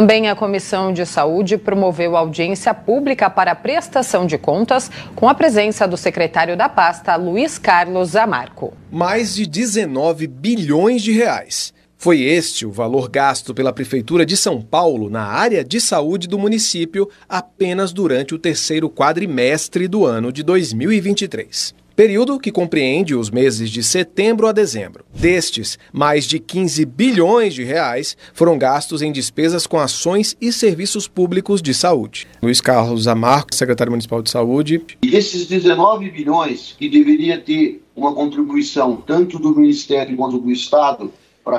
Também a Comissão de Saúde promoveu audiência pública para prestação de contas com a presença do secretário da pasta, Luiz Carlos Zamarco. Mais de 19 bilhões de reais. Foi este o valor gasto pela Prefeitura de São Paulo na área de saúde do município apenas durante o terceiro quadrimestre do ano de 2023 período que compreende os meses de setembro a dezembro. Destes, mais de 15 bilhões de reais foram gastos em despesas com ações e serviços públicos de saúde. Luiz Carlos Amarco, secretário municipal de saúde. E desses 19 bilhões que deveria ter uma contribuição tanto do Ministério quanto do Estado para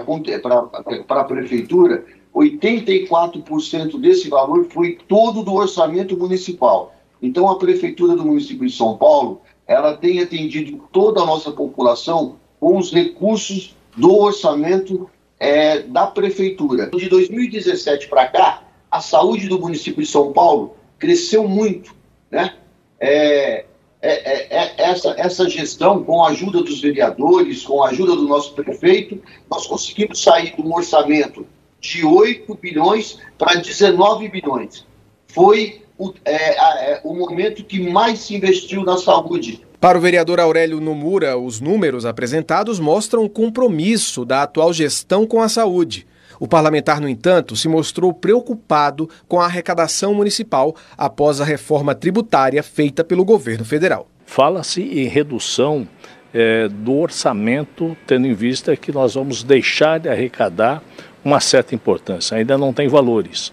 a prefeitura, 84% desse valor foi todo do orçamento municipal. Então, a prefeitura do município de São Paulo ela tem atendido toda a nossa população com os recursos do orçamento é, da prefeitura. De 2017 para cá, a saúde do município de São Paulo cresceu muito, né? É, é, é, é, essa, essa gestão, com a ajuda dos vereadores, com a ajuda do nosso prefeito, nós conseguimos sair de um orçamento de 8 bilhões para 19 bilhões. Foi o, é, é, o momento que mais se investiu na saúde. Para o vereador Aurélio Nomura, os números apresentados mostram o compromisso da atual gestão com a saúde. O parlamentar, no entanto, se mostrou preocupado com a arrecadação municipal após a reforma tributária feita pelo governo federal. Fala-se em redução é, do orçamento, tendo em vista que nós vamos deixar de arrecadar uma certa importância. Ainda não tem valores,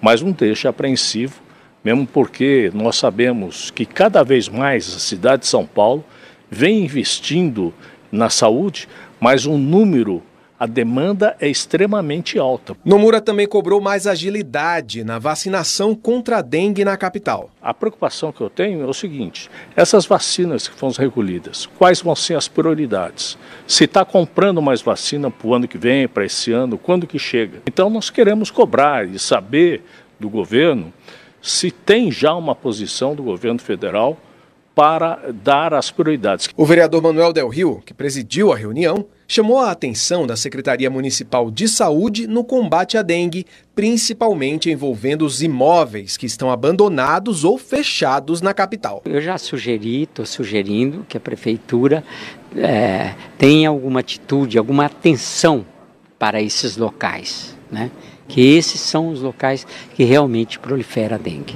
mas não deixa apreensivo mesmo porque nós sabemos que cada vez mais a cidade de São Paulo vem investindo na saúde, mas um número a demanda é extremamente alta. Nomura também cobrou mais agilidade na vacinação contra a dengue na capital. A preocupação que eu tenho é o seguinte: essas vacinas que foram recolhidas, quais vão ser as prioridades? Se está comprando mais vacina para o ano que vem, para esse ano, quando que chega? Então nós queremos cobrar e saber do governo se tem já uma posição do governo federal para dar as prioridades. O vereador Manuel Del Rio, que presidiu a reunião, chamou a atenção da Secretaria Municipal de Saúde no combate à dengue, principalmente envolvendo os imóveis que estão abandonados ou fechados na capital. Eu já sugeri, estou sugerindo que a prefeitura é, tenha alguma atitude, alguma atenção para esses locais, né? que esses são os locais que realmente prolifera a dengue.